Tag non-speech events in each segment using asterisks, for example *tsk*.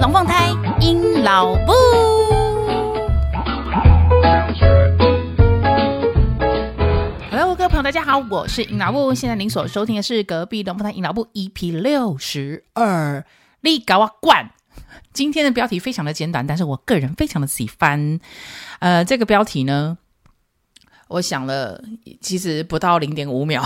龙凤胎阴老布。Hello，各位朋友，大家好，我是阴老布。现在您所收听的是隔壁龙凤胎阴老布 EP 六十二。立搞我灌。今天的标题非常的简短，但是我个人非常的喜欢。呃，这个标题呢，我想了其实不到零点五秒，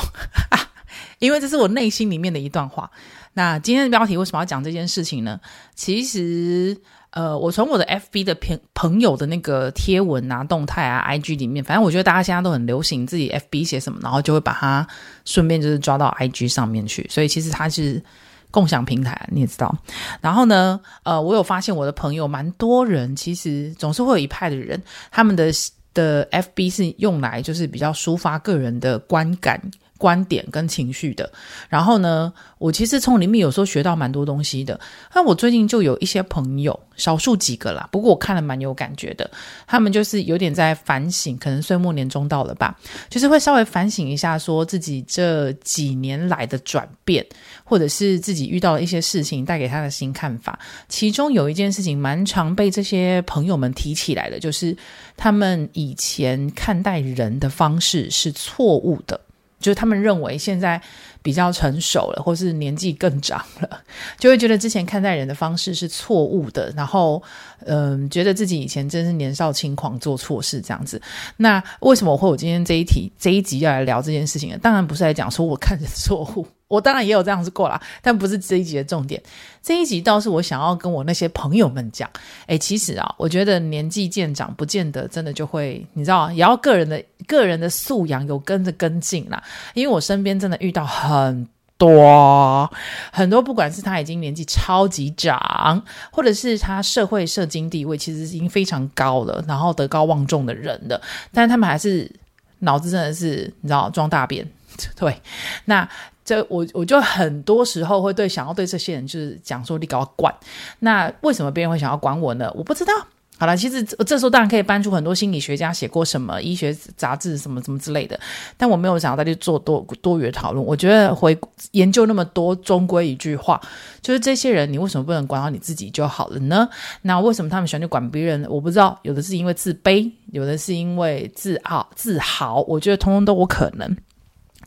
*laughs* 因为这是我内心里面的一段话。那今天的标题为什么要讲这件事情呢？其实，呃，我从我的 FB 的朋朋友的那个贴文啊、动态啊、IG 里面，反正我觉得大家现在都很流行自己 FB 写什么，然后就会把它顺便就是抓到 IG 上面去，所以其实它是。共享平台，你也知道。然后呢，呃，我有发现我的朋友蛮多人，其实总是会有一派的人，他们的的 FB 是用来就是比较抒发个人的观感。观点跟情绪的，然后呢，我其实从里面有时候学到蛮多东西的。那我最近就有一些朋友，少数几个啦，不过我看了蛮有感觉的。他们就是有点在反省，可能岁末年终到了吧，就是会稍微反省一下，说自己这几年来的转变，或者是自己遇到了一些事情带给他的新看法。其中有一件事情蛮常被这些朋友们提起来的，就是他们以前看待人的方式是错误的。就是他们认为现在比较成熟了，或是年纪更长了，就会觉得之前看待人的方式是错误的，然后嗯、觉得自己以前真是年少轻狂，做错事这样子。那为什么我会有今天这一题这一集要来聊这件事情呢？当然不是来讲说我看人错误。我当然也有这样子过啦，但不是这一集的重点。这一集倒是我想要跟我那些朋友们讲，诶，其实啊，我觉得年纪渐长，不见得真的就会，你知道，也要个人的个人的素养有跟着跟进啦。因为我身边真的遇到很多很多，不管是他已经年纪超级长，或者是他社会社经地位其实已经非常高了，然后德高望重的人的，但他们还是脑子真的是你知道装大便，*laughs* 对，那。这我我就很多时候会对想要对这些人就是讲说，你搞我管，那为什么别人会想要管我呢？我不知道。好了，其实这时候当然可以搬出很多心理学家写过什么医学杂志什么什么之类的，但我没有想要再去做多多余的讨论。我觉得回研究那么多，终归一句话，就是这些人你为什么不能管好你自己就好了呢？那为什么他们喜欢去管别人？我不知道，有的是因为自卑，有的是因为自傲自豪，我觉得通通都有可能。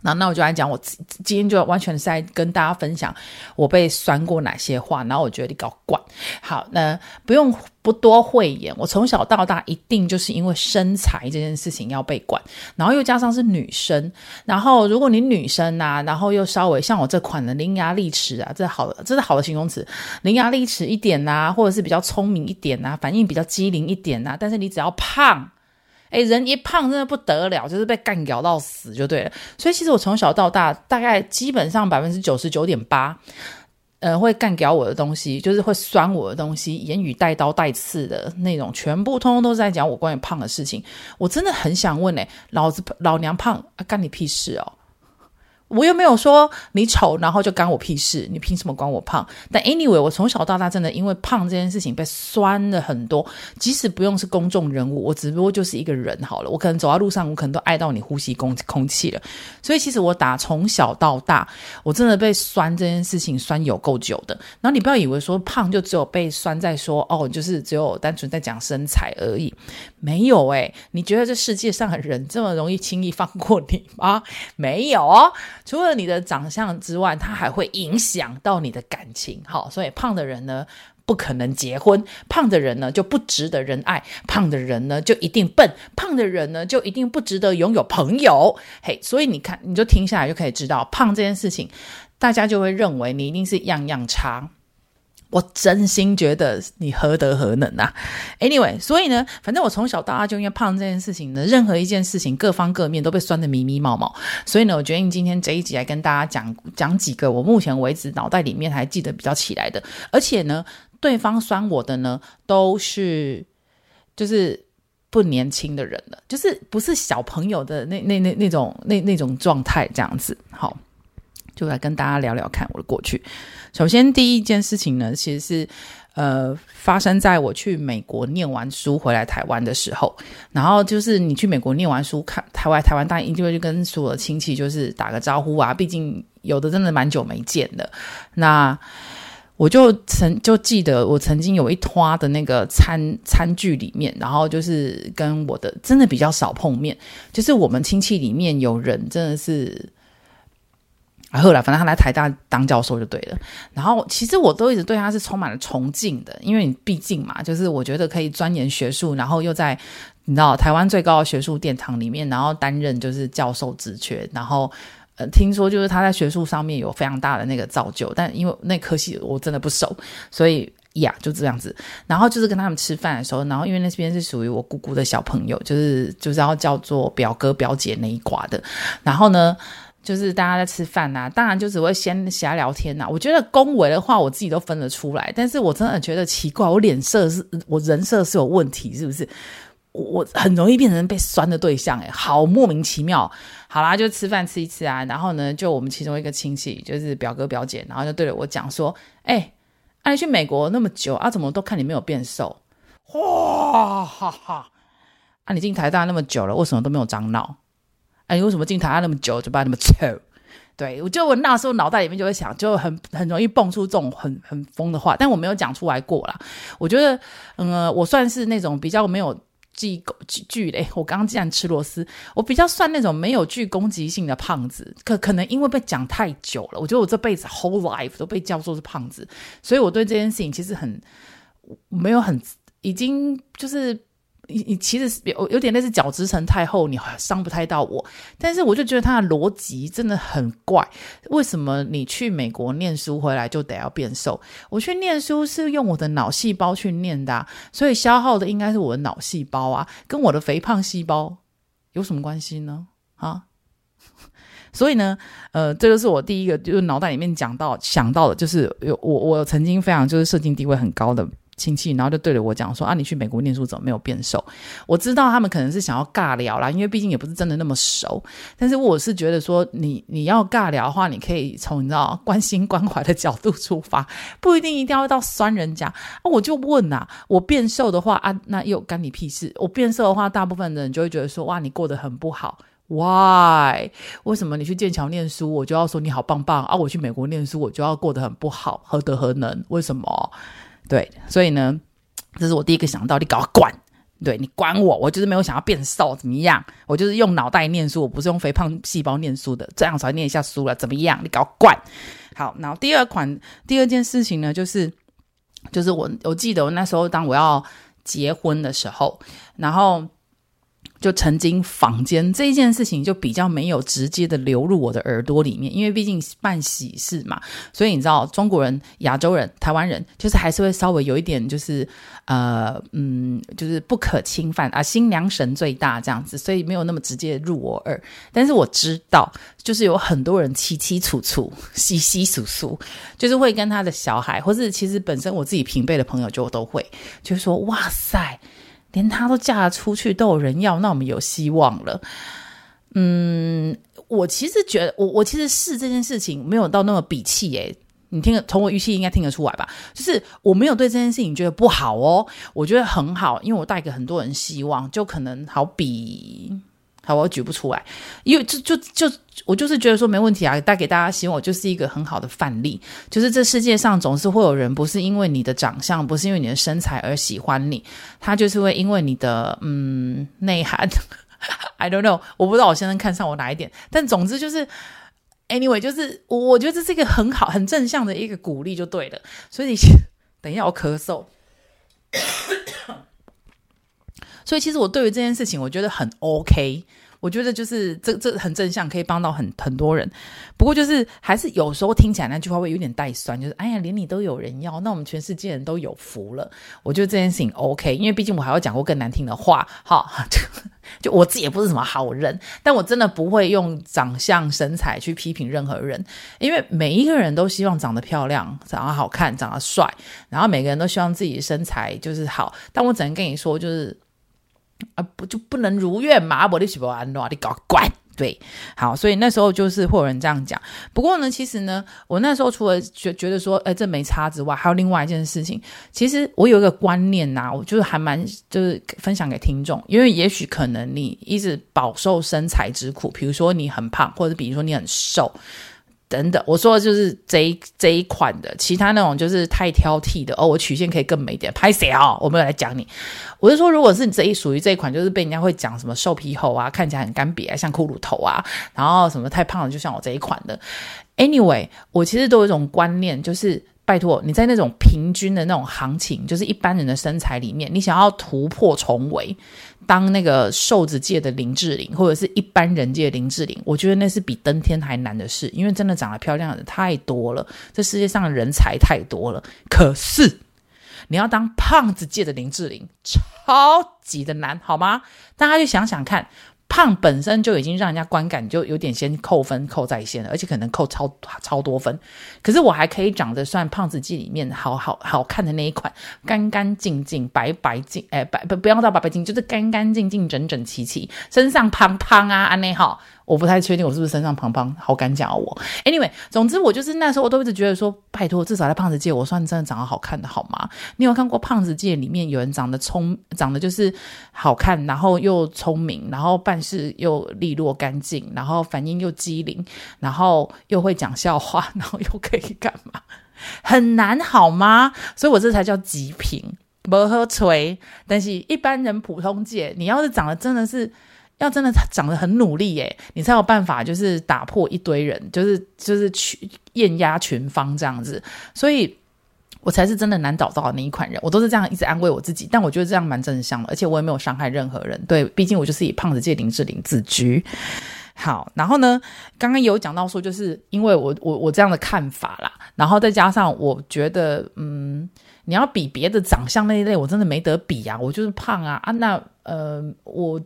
那那我就来讲，我今天就完全是在跟大家分享我被酸过哪些话，然后我觉得你搞惯。好，那不用不多讳言，我从小到大一定就是因为身材这件事情要被管，然后又加上是女生，然后如果你女生啊，然后又稍微像我这款的伶牙俐齿啊，这好的，这是好的形容词，伶牙俐齿一点呐、或者是比较聪明一点呐、反应比较机灵一点呐、但是你只要胖。哎，人一胖真的不得了，就是被干咬到死就对了。所以其实我从小到大，大概基本上百分之九十九点八，呃，会干咬我的东西，就是会酸我的东西，言语带刀带刺的那种，全部通通都是在讲我关于胖的事情。我真的很想问，哎，老子老娘胖，啊，干你屁事哦！我又没有说你丑，然后就干我屁事？你凭什么管我胖？但 anyway，我从小到大真的因为胖这件事情被酸了很多。即使不用是公众人物，我只不过就是一个人好了。我可能走在路上，我可能都碍到你呼吸空空气了。所以其实我打从小到大，我真的被酸这件事情酸有够久的。然后你不要以为说胖就只有被酸在说哦，就是只有单纯在讲身材而已。没有诶、你觉得这世界上的人这么容易轻易放过你吗？*laughs* 没有哦。除了你的长相之外，它还会影响到你的感情。好，所以胖的人呢，不可能结婚；胖的人呢，就不值得人爱；胖的人呢，就一定笨；胖的人呢，就一定不值得拥有朋友。嘿，所以你看，你就听下来就可以知道，胖这件事情，大家就会认为你一定是样样差。我真心觉得你何德何能啊？Anyway，所以呢，反正我从小到大就因为胖这件事情呢，任何一件事情各方各面都被酸得迷迷毛毛。所以呢，我决定今天这一集来跟大家讲讲几个我目前为止脑袋里面还记得比较起来的，而且呢，对方酸我的呢都是就是不年轻的人了，就是不是小朋友的那那那那种那那种状态这样子。好。就来跟大家聊聊看我的过去。首先，第一件事情呢，其实是呃发生在我去美国念完书回来台湾的时候。然后就是你去美国念完书，看台湾，台湾当然一定会去跟所有的亲戚就是打个招呼啊。毕竟有的真的蛮久没见的。那我就曾就记得我曾经有一拖的那个餐餐具里面，然后就是跟我的真的比较少碰面，就是我们亲戚里面有人真的是，后来反正他来台大当教授就对了。然后其实我都一直对他是充满了崇敬的，因为你毕竟嘛，就是我觉得可以钻研学术，然后又在你知道台湾最高的学术殿堂里面，然后担任就是教授职缺，然后。呃，听说就是他在学术上面有非常大的那个造就，但因为那科系我真的不熟，所以呀就这样子。然后就是跟他们吃饭的时候，然后因为那边是属于我姑姑的小朋友，就是就是要叫做表哥表姐那一挂的。然后呢，就是大家在吃饭呐、啊，当然就只会先瞎聊天呐、啊。我觉得恭维的话，我自己都分得出来，但是我真的觉得奇怪，我脸色是我人设是有问题，是不是？我很容易变成被酸的对象，诶，好莫名其妙。好啦，就吃饭吃一次啊，然后呢，就我们其中一个亲戚，就是表哥表姐，然后就对着我讲说：“哎，啊，你去美国那么久啊，怎么都看你没有变瘦？哇哈哈！啊，你进台大那么久了，为什么都没有长脑？哎，你为什么进台那么久，嘴巴那么臭？对，我就我那时候脑袋里面就会想，就很很容易蹦出这种很很疯的话，但我没有讲出来过啦。我觉得，嗯，我算是那种比较没有。具具具嘞！我刚刚既然吃螺丝，我比较算那种没有具攻击性的胖子。可可能因为被讲太久了，我觉得我这辈子 whole life 都被叫做是胖子，所以我对这件事情其实很没有很已经就是。你你其实有有点类似角质层太厚，你伤不太到我。但是我就觉得他的逻辑真的很怪。为什么你去美国念书回来就得要变瘦？我去念书是用我的脑细胞去念的，所以消耗的应该是我的脑细胞啊，跟我的肥胖细胞有什么关系呢？啊？*laughs* 所以呢，呃，这就是我第一个就是脑袋里面讲到想到的，就是有我我曾经非常就是社经地位很高的。亲戚，然后就对着我讲说：“啊，你去美国念书怎么没有变瘦？”我知道他们可能是想要尬聊啦，因为毕竟也不是真的那么熟。但是我是觉得说你，你要尬聊的话，你可以从你知道关心关怀的角度出发，不一定一定要到酸人家。我就问啊，我变瘦的话啊，那又干你屁事？我变瘦的话，大部分人就会觉得说：“哇，你过得很不好。”Why？为什么你去剑桥念书，我就要说你好棒棒啊？我去美国念书，我就要过得很不好？何德何能？为什么？对，所以呢，这是我第一个想到，你搞管，对，你管我，我就是没有想要变瘦，怎么样？我就是用脑袋念书，我不是用肥胖细胞念书的，这样才念一下书了，怎么样？你搞管。好，然后第二款，第二件事情呢，就是，就是我我记得我那时候当我要结婚的时候，然后。就曾经坊间这一件事情就比较没有直接的流入我的耳朵里面，因为毕竟办喜事嘛，所以你知道中国人、亚洲人、台湾人，就是还是会稍微有一点就是呃嗯，就是不可侵犯啊，新娘神最大这样子，所以没有那么直接入我耳。但是我知道，就是有很多人凄凄楚楚、稀稀疏疏，就是会跟他的小孩，或是其实本身我自己平辈的朋友就都会，就是说哇塞。连她都嫁出去，都有人要，那我们有希望了。嗯，我其实觉得，我我其实是这件事情没有到那么鄙弃诶。你听，从我语气应该听得出来吧？就是我没有对这件事情觉得不好哦，我觉得很好，因为我带给很多人希望，就可能好比。好，我举不出来，因为就就就我就是觉得说没问题啊，带给大家希望，我就是一个很好的范例。就是这世界上总是会有人，不是因为你的长相，不是因为你的身材而喜欢你，他就是会因为你的嗯内涵。*laughs* I don't know，我不知道我现在看上我哪一点，但总之就是，anyway，就是我觉得这是一个很好、很正向的一个鼓励，就对了。所以 *laughs* 等一下我咳嗽。所以其实我对于这件事情，我觉得很 OK。我觉得就是这这很正向，可以帮到很很多人。不过就是还是有时候听起来那句话会有点带酸，就是哎呀，连你都有人要，那我们全世界人都有福了。我觉得这件事情 OK，因为毕竟我还要讲过更难听的话。好，就 *laughs* 就我自己也不是什么好人，但我真的不会用长相身材去批评任何人，因为每一个人都希望长得漂亮、长得好看、长得帅，然后每个人都希望自己身材就是好。但我只能跟你说，就是。啊，不就不能如愿嘛？我的喜不安诺，你搞怪对，好，所以那时候就是会有人这样讲。不过呢，其实呢，我那时候除了觉觉得说，哎，这没差之外，还有另外一件事情。其实我有一个观念呐、我就是还蛮就是分享给听众，因为也许可能你一直饱受身材之苦，比如说你很胖，或者比如说你很瘦。等等，我说的就是这一这一款的，其他那种就是太挑剔的哦。我曲线可以更美一点，拍谁啊？我没有来讲你。我是说，如果是你这一属于这一款，就是被人家会讲什么瘦皮猴啊，看起来很干瘪啊，像骷髅头啊，然后什么太胖了，就像我这一款的。Anyway，我其实都有一种观念，就是。拜托，你在那种平均的那种行情，就是一般人的身材里面，你想要突破重围，当那个瘦子界的林志玲，或者是一般人界的林志玲，我觉得那是比登天还难的事，因为真的长得漂亮的太多了，这世界上人才太多了。可是你要当胖子界的林志玲，超级的难，好吗？大家就想想看。胖本身就已经让人家观感就有点先扣分扣在先了，而且可能扣超超多分。可是我还可以长得算胖子季里面好好好看的那一款，干干净净、白白净，哎，白不不要到白白净，就是干干净净、整整齐齐，身上胖胖啊，安内好。我不太确定我是不是身上胖胖，好敢讲我。Anyway，总之我就是那时候我都一直觉得说，拜托，至少在胖子界我算真的长得好看的好吗？你有看过胖子界里面有人长得聪，长得就是好看，然后又聪明，然后办事又利落干净，然后反应又机灵，然后又会讲笑话，然后又可以干嘛？很难好吗？所以我这才叫极品，不喝锤。但是一般人普通界，你要是长得真的是。要真的长得很努力耶，你才有办法，就是打破一堆人，就是就是去艳压群芳这样子。所以，我才是真的难找到的那一款人。我都是这样一直安慰我自己，但我觉得这样蛮正向的，而且我也没有伤害任何人。对，毕竟我就是以胖子界林志玲自居。好，然后呢，刚刚有讲到说，就是因为我我我这样的看法啦，然后再加上我觉得，嗯，你要比别的长相那一类，我真的没得比啊，我就是胖啊啊，那呃我。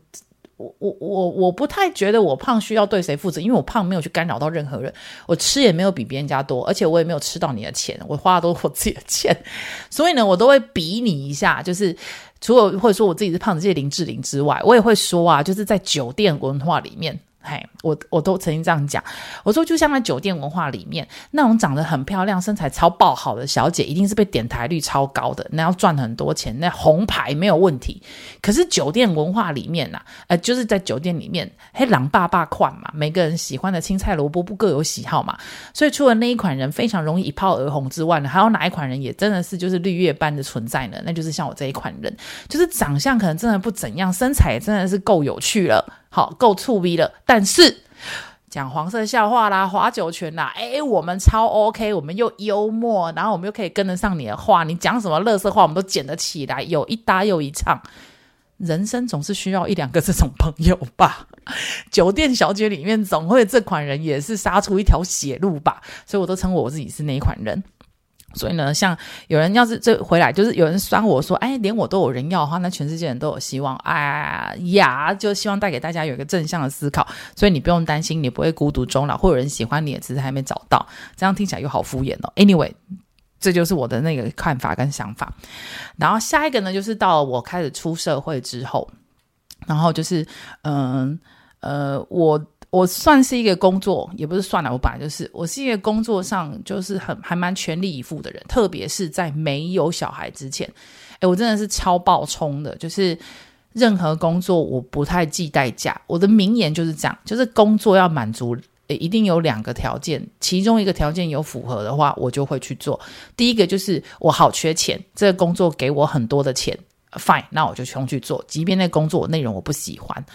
我我我我不太觉得我胖需要对谁负责，因为我胖没有去干扰到任何人，我吃也没有比别人家多，而且我也没有吃到你的钱，我花的都是我自己的钱，所以呢，我都会比你一下，就是除了或者说我自己是胖子这些林志玲之外，我也会说啊，就是在酒店文化里面。嘿，我我都曾经这样讲，我说就像在酒店文化里面，那种长得很漂亮、身材超爆好的小姐，一定是被点台率超高的，那要赚很多钱，那红牌没有问题。可是酒店文化里面呐、啊，呃，就是在酒店里面，嘿，狼爸爸款嘛，每个人喜欢的青菜萝卜不各有喜好嘛，所以除了那一款人非常容易一炮而红之外呢，还有哪一款人也真的是就是绿叶般的存在呢？那就是像我这一款人，就是长相可能真的不怎样，身材也真的是够有趣了。好，够醋逼了，但是讲黄色笑话啦、划酒拳啦，诶，我们超 OK，我们又幽默，然后我们又可以跟得上你的话，你讲什么垃圾话，我们都捡得起来，有一搭又一唱。人生总是需要一两个这种朋友吧？*laughs* 酒店小姐里面总会这款人也是杀出一条血路吧？所以我都称我自己是那一款人。所以呢，像有人要是这回来，就是有人酸我说，哎，连我都有人要的话，那全世界人都有希望。哎呀，就希望带给大家有一个正向的思考。所以你不用担心，你不会孤独终老，会有人喜欢你，只是还没找到。这样听起来又好敷衍哦。Anyway，这就是我的那个看法跟想法。然后下一个呢，就是到我开始出社会之后，然后就是嗯呃，呃，我。我算是一个工作，也不是算了，我本来就是，我是一个工作上就是很还蛮全力以赴的人，特别是在没有小孩之前，诶，我真的是超爆冲的，就是任何工作我不太计代价。我的名言就是这样，就是工作要满足，诶，一定有两个条件，其中一个条件有符合的话，我就会去做。第一个就是我好缺钱，这个工作给我很多的钱，fine，那我就冲去做，即便那工作内容我不喜欢。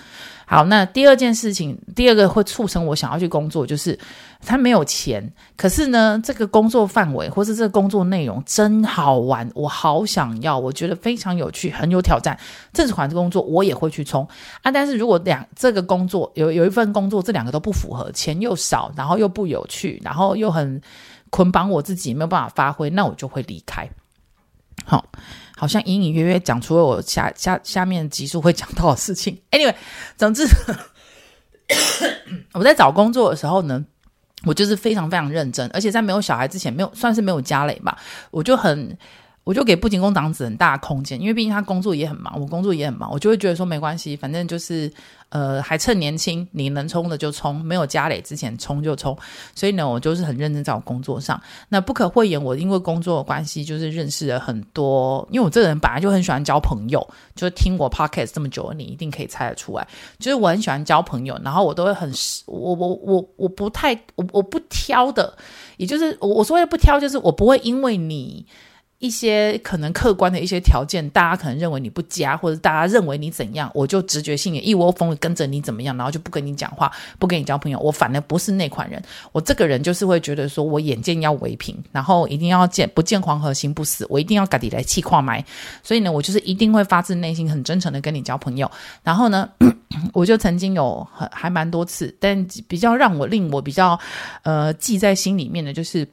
好，那第二件事情，第二个会促成我想要去工作，就是他没有钱，可是呢，这个工作范围或是这个工作内容真好玩，我好想要，我觉得非常有趣，很有挑战，这款工作我也会去冲啊。但是如果两这个工作有有一份工作，这两个都不符合，钱又少，然后又不有趣，然后又很捆绑我自己，没有办法发挥，那我就会离开。好。好像隐隐约约讲出了我下下下面集数会讲到的事情。*laughs* Anyway，总之 *coughs* 我在找工作的时候呢，我就是非常非常认真，而且在没有小孩之前，没有算是没有家累吧，我就很我就给步行宫长子很大空间，因为毕竟他工作也很忙，我工作也很忙，我就会觉得说没关系，反正就是呃还趁年轻，你能冲的就冲，没有家累之前冲就冲。所以呢，我就是很认真在我工作上。那不可讳言，我因为工作的关系，就是认识了很多，因为我这个人本来就很喜欢交朋友，就是听我 podcast 这么久，你一定可以猜得出来，就是我很喜欢交朋友，然后我都会很我我我我不太我我不挑的，也就是我我说的不挑，就是我不会因为你。一些可能客观的一些条件，大家可能认为你不佳，或者大家认为你怎样，我就直觉性也一窝蜂的跟着你怎么样，然后就不跟你讲话，不跟你交朋友。我反而不是那款人，我这个人就是会觉得说，我眼见要为凭，然后一定要见不见黄河心不死，我一定要赶紧来气矿埋。所以呢，我就是一定会发自内心很真诚的跟你交朋友。然后呢，我就曾经有很还蛮多次，但比较让我令我比较呃记在心里面的就是。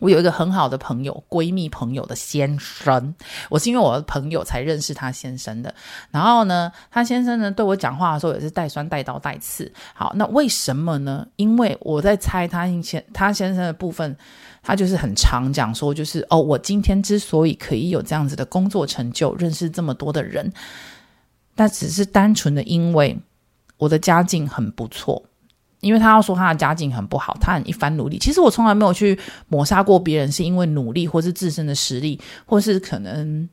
我有一个很好的朋友，闺蜜朋友的先生，我是因为我的朋友才认识他先生的。然后呢，他先生呢对我讲话的时候也是带酸带刀带刺。好，那为什么呢？因为我在猜他先他先生的部分，他就是很常讲说，就是哦，我今天之所以可以有这样子的工作成就，认识这么多的人，那只是单纯的因为我的家境很不错。因为他要说他的家境很不好，他很一番努力。其实我从来没有去抹杀过别人，是因为努力，或是自身的实力，或是可能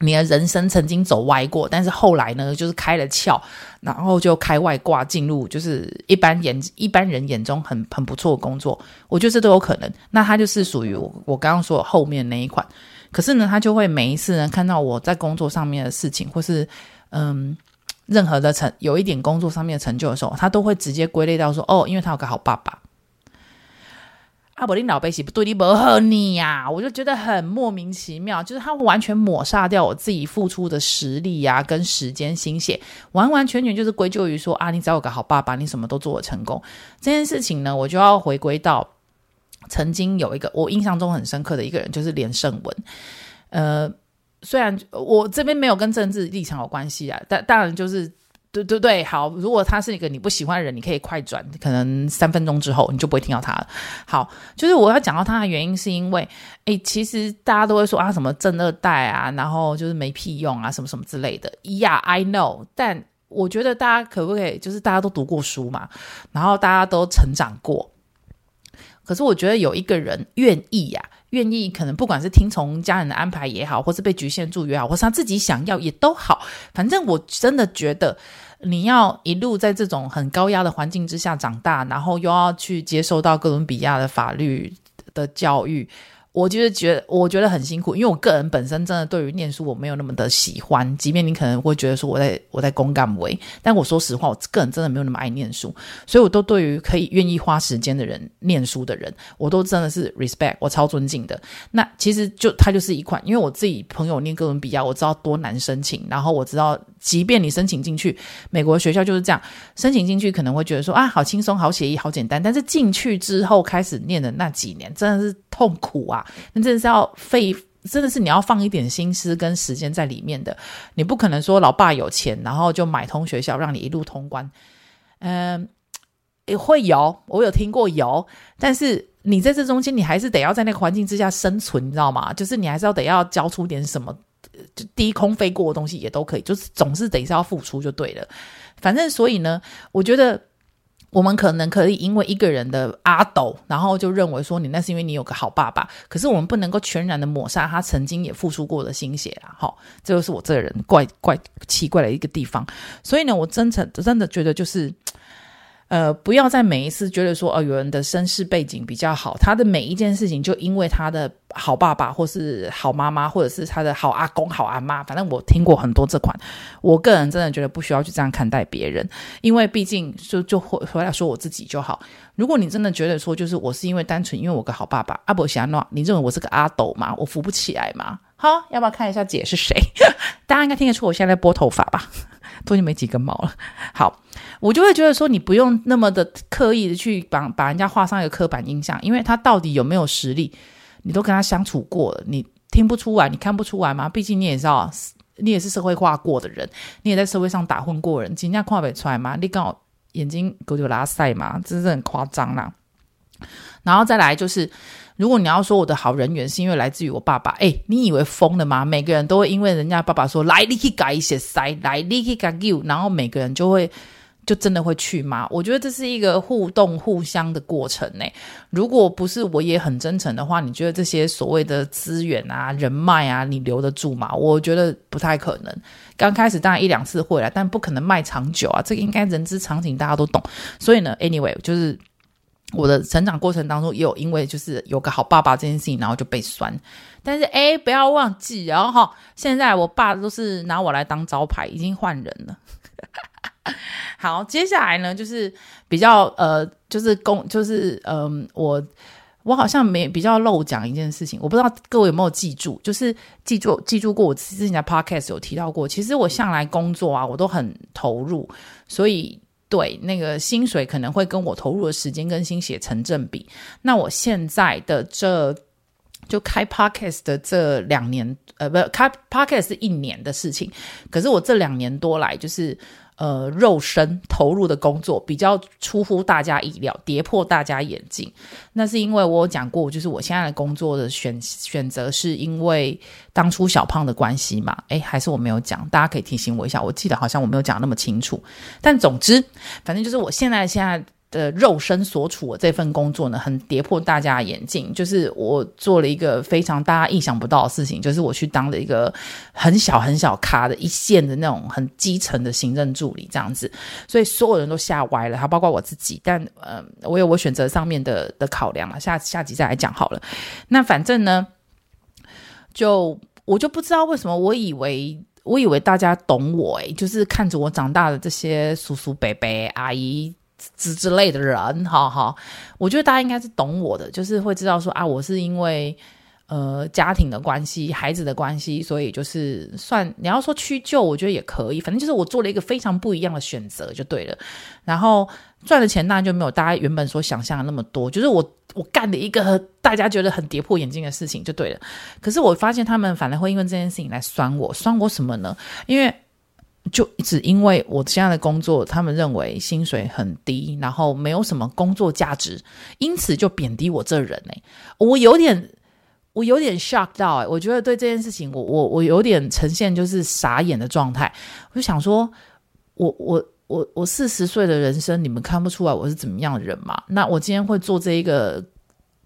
你的人生曾经走歪过，但是后来呢，就是开了窍，然后就开外挂进入，就是一般眼一般人眼中很很不错的工作。我觉得这都有可能。那他就是属于我我刚刚说后面那一款。可是呢，他就会每一次呢看到我在工作上面的事情，或是嗯。任何的成有一点工作上面的成就的时候，他都会直接归类到说：“哦，因为他有个好爸爸。”阿伯林老贝西不对你不和你呀，我就觉得很莫名其妙，就是他完全抹杀掉我自己付出的实力呀、跟时间心血，完完全全就是归咎于说啊，你只要有个好爸爸，你什么都做得成功。这件事情呢，我就要回归到曾经有一个我印象中很深刻的一个人，就是连胜文，呃。虽然我这边没有跟政治立场有关系啊，但当然就是对对对，好，如果他是一个你不喜欢的人，你可以快转，可能三分钟之后你就不会听到他了。好，就是我要讲到他的原因，是因为，诶，其实大家都会说啊，什么正二代啊，然后就是没屁用啊，什么什么之类的。Yeah，I know，但我觉得大家可不可以，就是大家都读过书嘛，然后大家都成长过，可是我觉得有一个人愿意呀、啊。愿意可能不管是听从家人的安排也好，或是被局限住也好，或是他自己想要也都好，反正我真的觉得你要一路在这种很高压的环境之下长大，然后又要去接受到哥伦比亚的法律的教育。我就是觉得，我觉得很辛苦，因为我个人本身真的对于念书我没有那么的喜欢。即便你可能会觉得说我在我在公干为，但我说实话，我个人真的没有那么爱念书，所以我都对于可以愿意花时间的人念书的人，我都真的是 respect，我超尊敬的。那其实就它就是一款，因为我自己朋友念哥伦比亚，我知道多难申请，然后我知道，即便你申请进去，美国学校就是这样，申请进去可能会觉得说啊，好轻松、好写意、好简单，但是进去之后开始念的那几年，真的是痛苦啊。那真的是要费，真的是你要放一点心思跟时间在里面的。你不可能说老爸有钱，然后就买通学校让你一路通关。嗯，也会有，我有听过有，但是你在这中间，你还是得要在那个环境之下生存，你知道吗？就是你还是要得要交出点什么，就低空飞过的东西也都可以，就是总是得是要付出就对了。反正所以呢，我觉得。我们可能可以因为一个人的阿斗，然后就认为说你那是因为你有个好爸爸，可是我们不能够全然的抹杀他曾经也付出过的心血啊！好，这就是我这个人怪怪奇怪的一个地方。所以呢，我真诚真的觉得就是。呃，不要在每一次觉得说，哦，有人的身世背景比较好，他的每一件事情就因为他的好爸爸，或是好妈妈，或者是他的好阿公、好阿妈，反正我听过很多这款。我个人真的觉得不需要去这样看待别人，因为毕竟就就回回来说我自己就好。如果你真的觉得说，就是我是因为单纯因为我个好爸爸阿伯霞诺，你认为我是个阿斗吗？我扶不起来吗？好，要不要看一下姐是谁？大家应该听得出我现在在拨头发吧？都已经没几根毛了。*laughs* 好。我就会觉得说，你不用那么的刻意的去把把人家画上一个刻板印象，因为他到底有没有实力，你都跟他相处过了，你听不出来，你看不出来吗？毕竟你也知道，你也是社会化过的人，你也在社会上打混过人，人家看不出来吗？你刚好眼睛狗就拉塞嘛，真是很夸张啦。然后再来就是，如果你要说我的好人缘是因为来自于我爸爸，诶，你以为疯了吗？每个人都会因为人家爸爸说来，你去改一些塞，来，你去改 you，然后每个人就会就真的会去吗？我觉得这是一个互动互相的过程呢。如果不是我也很真诚的话，你觉得这些所谓的资源啊、人脉啊，你留得住吗？我觉得不太可能。刚开始当然一两次会了，但不可能卖长久啊，这个应该人之常情，大家都懂。所以呢，anyway，就是。我的成长过程当中也有因为就是有个好爸爸这件事情，然后就被酸。但是诶，不要忘记，然后哈，现在我爸都是拿我来当招牌，已经换人了。*laughs* 好，接下来呢，就是比较呃，就是公，就是嗯、我我好像没比较漏讲一件事情，我不知道各位有没有记住，就是记住记住过我之前在 podcast 有提到过，其实我向来工作啊，我都很投入，所以。对，那个薪水可能会跟我投入的时间跟心血成正比。那我现在的这就开 podcast 的这两年，呃，不，开 podcast 是一年的事情，可是我这两年多来就是。呃，肉身投入的工作比较出乎大家意料，跌破大家眼镜。那是因为我有讲过，就是我现在的工作的选选择，是因为当初小胖的关系嘛？诶，还是我没有讲，大家可以提醒我一下。我记得好像我没有讲那么清楚。但总之，反正就是我现在现在。的肉身所处的这份工作呢，很跌破大家的眼镜。就是我做了一个非常大家意想不到的事情，就是我去当了一个很小很小咖的一线的那种很基层的行政助理这样子，所以所有人都吓歪了，还包括我自己。但呃，我有我选择上面的的考量了，下下集再来讲好了。那反正呢，就我就不知道为什么，我以为我以为大家懂我，诶，就是看着我长大的这些叔叔伯伯阿姨。之之类的人，哈哈，我觉得大家应该是懂我的，就是会知道说啊，我是因为呃家庭的关系、孩子的关系，所以就是算你要说屈就，我觉得也可以，反正就是我做了一个非常不一样的选择就对了。然后赚的钱当然就没有大家原本所想象的那么多，就是我我干的一个大家觉得很跌破眼镜的事情就对了。可是我发现他们反而会因为这件事情来酸我，酸我什么呢？因为。就只因为我现在的工作，他们认为薪水很低，然后没有什么工作价值，因此就贬低我这人呢、我有点，我有点 shock 到哎、我觉得对这件事情，我我我有点呈现就是傻眼的状态。我就想说，我我我我四十岁的人生，你们看不出来我是怎么样的人吗？那我今天会做这一个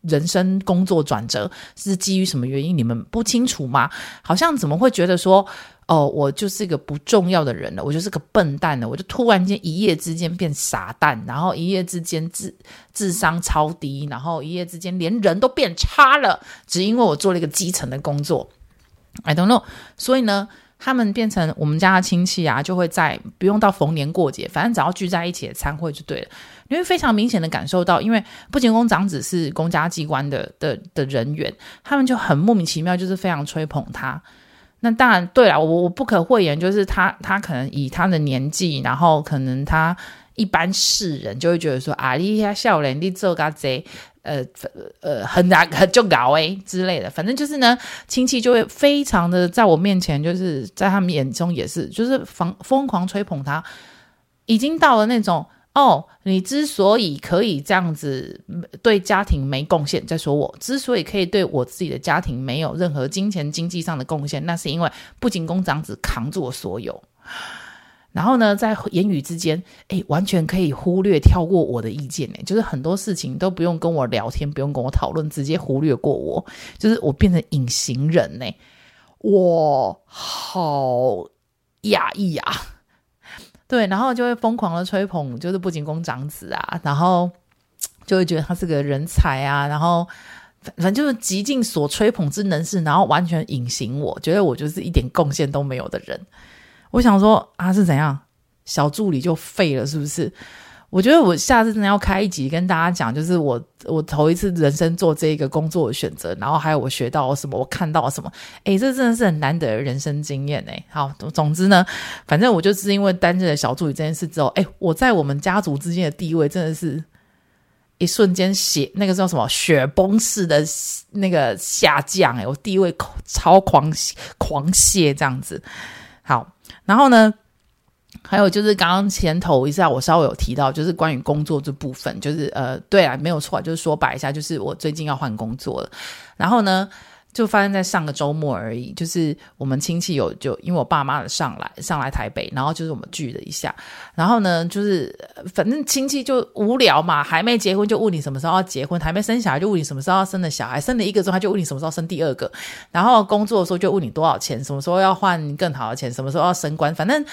人生工作转折，是基于什么原因？你们不清楚吗？好像怎么会觉得说？哦，我就是一个不重要的人了，我就是个笨蛋了，我就突然间一夜之间变傻蛋，然后一夜之间智智商超低，然后一夜之间连人都变差了，只因为我做了一个基层的工作。I don't know，所以呢，他们变成我们家的亲戚啊，就会在不用到逢年过节，反正只要聚在一起的餐会就对了。你会非常明显的感受到，因为不仅公长子是公家机关的的的人员，他们就很莫名其妙，就是非常吹捧他。那当然对了，我我不可讳言，就是他他可能以他的年纪，然后可能他一般世人就会觉得说啊，你呀少年你做个贼，呃呃很难很就搞诶之类的，反正就是呢，亲戚就会非常的在我面前，就是在他们眼中也是，就是疯疯狂吹捧他，已经到了那种。哦，你之所以可以这样子对家庭没贡献，再说我之所以可以对我自己的家庭没有任何金钱经济上的贡献，那是因为不仅宫长子扛住我所有，然后呢，在言语之间，诶，完全可以忽略跳过我的意见，诶，就是很多事情都不用跟我聊天，不用跟我讨论，直接忽略过我，就是我变成隐形人呢，我好压抑啊！对，然后就会疯狂的吹捧，就是不仅宫长子啊，然后就会觉得他是个人才啊，然后反正就是极尽所吹捧之能事，然后完全隐形我，觉得我就是一点贡献都没有的人。我想说啊，是怎样？小助理就废了，是不是？我觉得我下次真的要开一集跟大家讲，就是我我头一次人生做这一个工作的选择，然后还有我学到了什么，我看到了什么，诶，这真的是很难得的人生经验诶。好，总之呢，反正我就是因为担任了小助理这件事之后，诶，我在我们家族之间的地位真的是一瞬间血那个叫什么雪崩式的那个下降，诶，我地位超狂狂泻这样子。好，然后呢？还有就是刚刚前头一下，我稍微有提到，就是关于工作这部分，就是呃，对啊，没有错，就是说白一下，就是我最近要换工作了，然后呢。就发生在上个周末而已，就是我们亲戚有就因为我爸妈上来上来台北，然后就是我们聚了一下，然后呢，就是反正亲戚就无聊嘛，还没结婚就问你什么时候要结婚，还没生小孩就问你什么时候要生的小孩，生了一个之后他就问你什么时候生第二个，然后工作的时候就问你多少钱，什么时候要换更好的钱，什么时候要升官，反正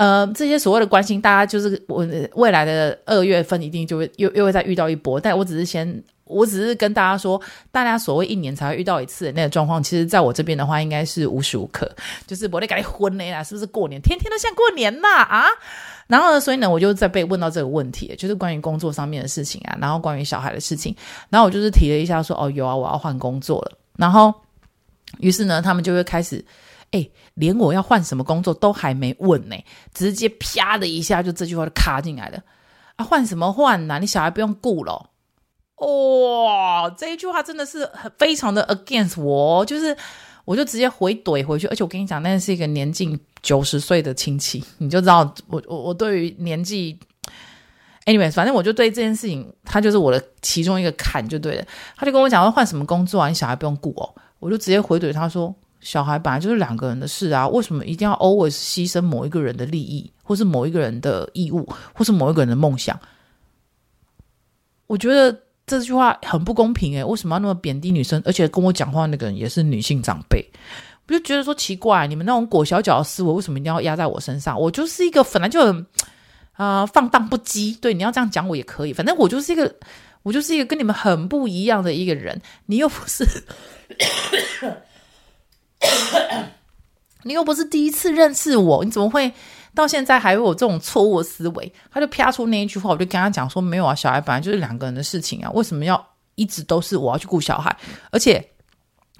呃这些所谓的关心，大家就是我未来的二月份一定就会又又会再遇到一波，但我只是先。我只是跟大家说，大家所谓一年才会遇到一次的那个状况，其实在我这边的话，应该是无时无刻，就是我得赶紧婚了啦，是不是过年天天都像过年呐啊？然后呢，所以呢，我就在被问到这个问题，就是关于工作上面的事情啊，然后关于小孩的事情，然后我就是提了一下说，哦，有啊，我要换工作了。然后，于是呢，他们就会开始，哎，连我要换什么工作都还没问呢，直接啪的一下就这句话就卡进来了啊，换什么换呐？你小孩不用顾了。哇、哦，这一句话真的是很非常的 against 我，就是我就直接回怼回去，而且我跟你讲，那是一个年近九十岁的亲戚，你就知道我我我对于年纪，anyway，反正我就对这件事情，他就是我的其中一个坎就对了。他就跟我讲要，换什么工作啊，你小孩不用顾哦，我就直接回怼他说，小孩本来就是两个人的事啊，为什么一定要 always 牺牲某一个人的利益，或是某一个人的义务，或是某一个人的梦想？我觉得。这句话很不公平诶，为什么要那么贬低女生？而且跟我讲话那个人也是女性长辈，我就觉得说奇怪，你们那种裹小脚的思维为什么一定要压在我身上？我就是一个本来就很啊、放荡不羁，对，你要这样讲我也可以，反正我就是一个我就是一个跟你们很不一样的一个人。你又不是，*coughs* *coughs* 你又不是第一次认识我，你怎么会？到现在还有这种错误思维，他就啪出那一句话，我就跟他讲说：没有啊，小孩本来就是两个人的事情啊，为什么要一直都是我要去顾小孩？而且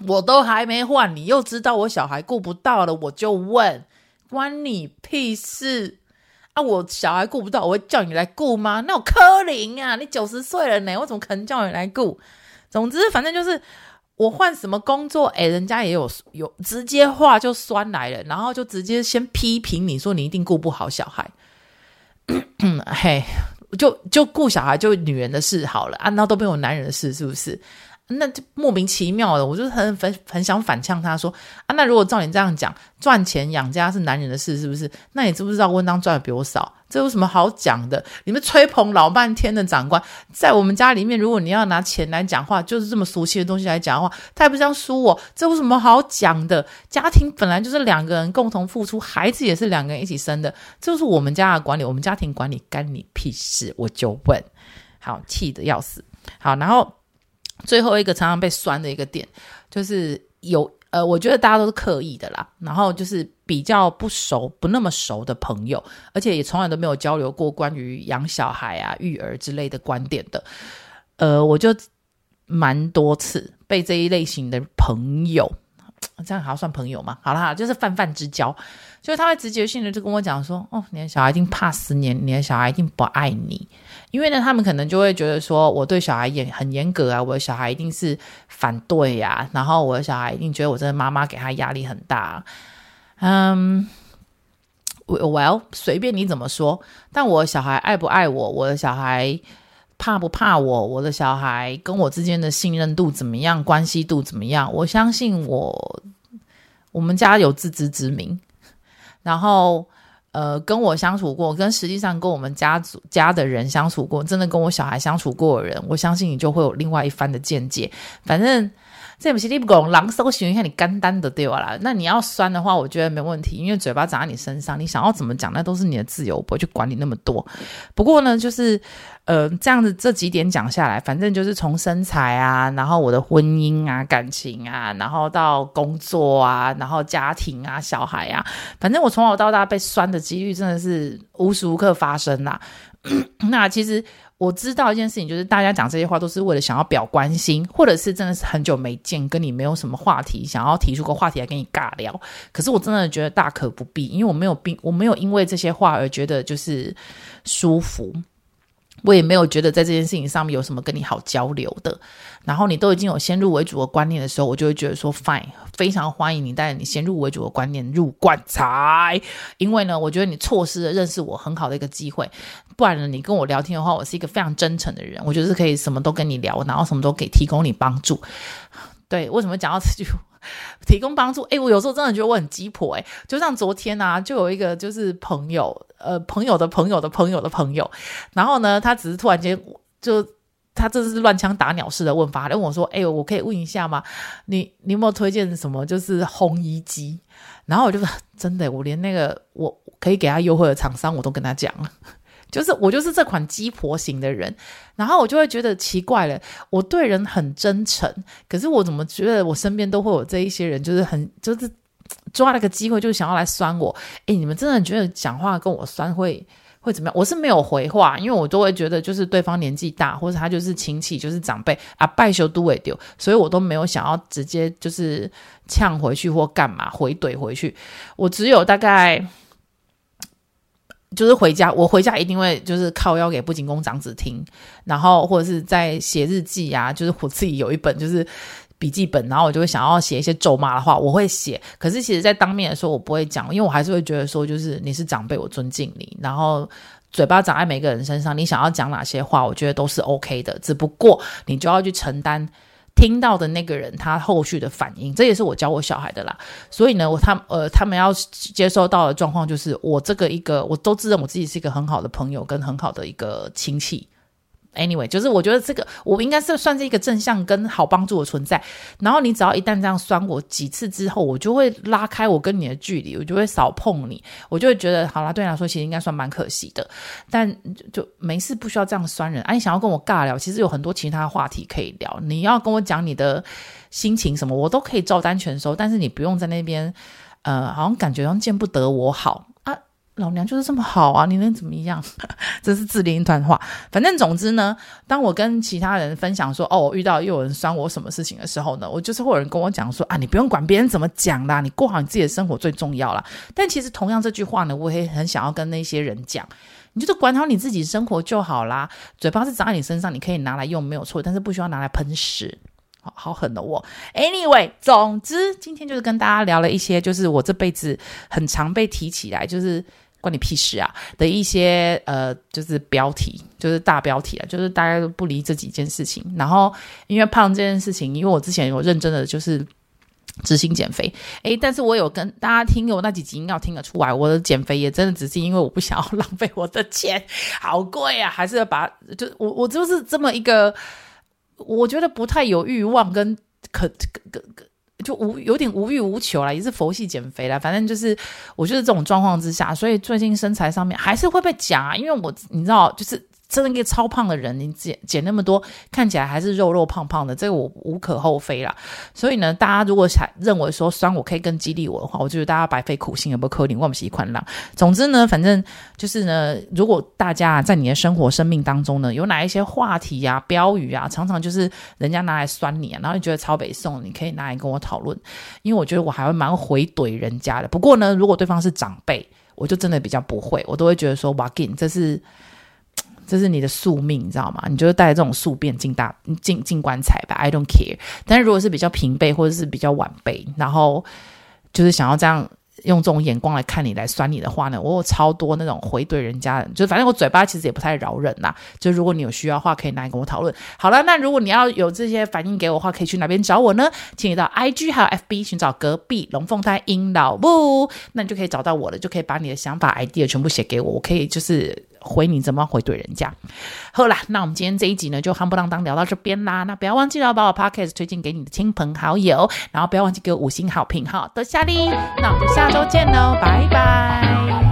我都还没换，你又知道我小孩顾不到了，我就问，关你屁事啊！我小孩顾不到，我会叫你来顾吗？那我柯林啊，你九十岁了呢，我怎么可能叫你来顾？总之，反正就是。我换什么工作？哎，人家也有有直接话就酸来了，然后就直接先批评你说你一定顾不好小孩，*clears throat* 嘿，就就顾小孩就女人的事好了啊，那都没有男人的事是不是？那就莫名其妙的，我就很很很想反呛他说啊，那如果照你这样讲，赚钱养家是男人的事，是不是？那你知不知道温当赚的比我少？这有什么好讲的？你们吹捧老半天的长官，在我们家里面，如果你要拿钱来讲话，就是这么俗气的东西来讲的话，他也不这样说我，这有什么好讲的？家庭本来就是两个人共同付出，孩子也是两个人一起生的，这就是我们家的管理，我们家庭管理干你屁事？我就问，好，气得要死，好，然后。最后一个常常被酸的一个点，就是有呃，我觉得大家都是刻意的啦。然后就是比较不熟、不那么熟的朋友，而且也从来都没有交流过关于养小孩啊、育儿之类的观点的。呃，我就蛮多次被这一类型的朋友，这样还要算朋友吗？好啦，就是泛泛之交，就是他会直觉性的就跟我讲说：“哦，你的小孩一定怕死你，你的小孩一定不爱你。”因为呢，他们可能就会觉得说，我对小孩严很严格啊，我的小孩一定是反对呀、啊，然后我的小孩一定觉得我这个妈妈给他压力很大。嗯，Well，随便你怎么说，但我小孩爱不爱我，我的小孩怕不怕我，我的小孩跟我之间的信任度怎么样，关系度怎么样？我相信我，我们家有自知之明，然后。呃，跟我相处过，跟实际上跟我们家族家的人相处过，真的跟我小孩相处过的人，我相信你就会有另外一番的见解。反正这不是你不讲，狼搜寻一下你肝单的对吧啦？那你要酸的话，我觉得没问题，因为嘴巴长在你身上，你想要怎么讲，那都是你的自由，我不会去管你那么多。不过呢，就是。呃，这样子这几点讲下来，反正就是从身材啊，然后我的婚姻啊、感情啊，然后到工作啊，然后家庭啊、小孩啊，反正我从小到大被酸的几率真的是无时无刻发生啦。那其实我知道一件事情，就是大家讲这些话都是为了想要表关心，或者是真的是很久没见，跟你没有什么话题，想要提出个话题来跟你尬聊。可是我真的觉得大可不必，因为我没有并我没有因为这些话而觉得就是舒服。我也没有觉得在这件事情上面有什么跟你好交流的，然后你都已经有先入为主的观念的时候，我就会觉得说 fine，非常欢迎你带着你先入为主的观念入棺材，因为呢，我觉得你错失了认识我很好的一个机会，不然呢，你跟我聊天的话，我是一个非常真诚的人，我觉得是可以什么都跟你聊，然后什么都可以提供你帮助。对，为什么讲到这句？*laughs* 提供帮助，诶，我有时候真的觉得我很鸡婆，诶，就像昨天啊，就有一个就是朋友，呃，朋友的朋友的朋友的朋友，然后呢，他只是突然间就他这是乱枪打鸟式的问法，他问我说，诶，我可以问一下吗？你你有没有推荐什么就是烘衣机？*laughs* 然后我就真的，我连那个我可以给他优惠的厂商我都跟他讲了。就是我就是这款鸡婆型的人，然后我就会觉得奇怪了。我对人很真诚，可是我怎么觉得我身边都会有这一些人，就是很就是 *tsk* 抓了个机会，就想要来酸我。诶，你们真的觉得讲话跟我酸会会怎么样？我是没有回话，因为我都会觉得就是对方年纪大，或者他就是亲戚，就是长辈啊，拜修都会丢，所以我都没有想要直接就是呛回去或干嘛回怼回去。我只有大概。就是回家，我回家一定会就是靠腰给不仅公长子听，然后或者是在写日记啊，就是我自己有一本就是笔记本，然后我就会想要写一些咒骂的话，我会写。可是其实，在当面的时候，我不会讲，因为我还是会觉得说，就是你是长辈，我尊敬你，然后嘴巴长在每个人身上，你想要讲哪些话，我觉得都是 OK 的，只不过你就要去承担。听到的那个人，他后续的反应，这也是我教我小孩的啦。所以呢，我他呃，他们要接收到的状况就是，我这个一个，我都自认我自己是一个很好的朋友，跟很好的一个亲戚。Anyway，就是我觉得这个我应该是算是一个正向跟好帮助的存在。然后你只要一旦这样酸我几次之后，我就会拉开我跟你的距离，我就会少碰你，我就会觉得好啦，对你来说其实应该算蛮可惜的。但就，没事，不需要这样酸人啊！你想要跟我尬聊，其实有很多其他话题可以聊。你要跟我讲你的心情什么，我都可以照单全收。但是你不用在那边，呃，好像感觉像见不得我好。老娘就是这么好啊，你能怎么样？*laughs* 这是自恋一段话。反正总之呢，当我跟其他人分享说，哦，我遇到又有人酸我什么事情的时候呢，我就是会有人跟我讲说，啊，你不用管别人怎么讲啦，你过好你自己的生活最重要啦。但其实同样这句话呢，我也很想要跟那些人讲，你就是管好你自己生活就好啦。嘴巴是长在你身上，你可以拿来用没有错，但是不需要拿来喷屎。好好狠的我。Anyway，总之今天就是跟大家聊了一些，就是我这辈子很常被提起来，就是。关你屁事啊！的一些呃，就是标题，就是大标题啊，就是大家都不离这几件事情。然后因为胖这件事情，因为我之前有认真的就是执行减肥，诶，但是我有跟大家听我那几集，应该听得出来，我的减肥也真的只是因为我不想要浪费我的钱，好贵啊，还是要把就我我就是这么一个，我觉得不太有欲望跟可可可。就无有点无欲无求啦，也是佛系减肥啦。反正就是，我就是这种状况之下，所以最近身材上面还是会被夹，因为我你知道，就是。真的一个超胖的人，你减减那么多，看起来还是肉肉胖胖的，这个我无可厚非啦。所以呢，大家如果想认为说酸我可以更激励我的话，我觉得大家白费苦心，有没有可能我们是一款浪。总之呢，反正就是呢，如果大家在你的生活生命当中呢，有哪一些话题啊、标语啊，常常就是人家拿来酸你啊，然后你觉得超北宋，你可以拿来跟我讨论，因为我觉得我还会蛮回怼人家的。不过呢，如果对方是长辈，我就真的比较不会，我都会觉得说哇，Gin，这是。这是你的宿命，你知道吗？你就是带着这种宿便进大进进棺材吧。I don't care。但是如果是比较平辈或者是比较晚辈，然后就是想要这样。用这种眼光来看你，来酸你的话呢，我有超多那种回怼人家的，就反正我嘴巴其实也不太饶人呐。就如果你有需要的话，可以拿来跟我讨论。好了，那如果你要有这些反应给我的话，可以去哪边找我呢？请你到 IG 还有 FB 寻找隔壁龙凤胎阴老木，那你就可以找到我了，就可以把你的想法、idea 全部写给我，我可以就是回你怎么回怼人家。好啦，那我们今天这一集呢，就夯不啷当聊到这边啦。那不要忘记了把我 Podcast 推荐给你的亲朋好友，然后不要忘记给我五星好评哈。多谢你，那我们就下。周见喽，拜拜。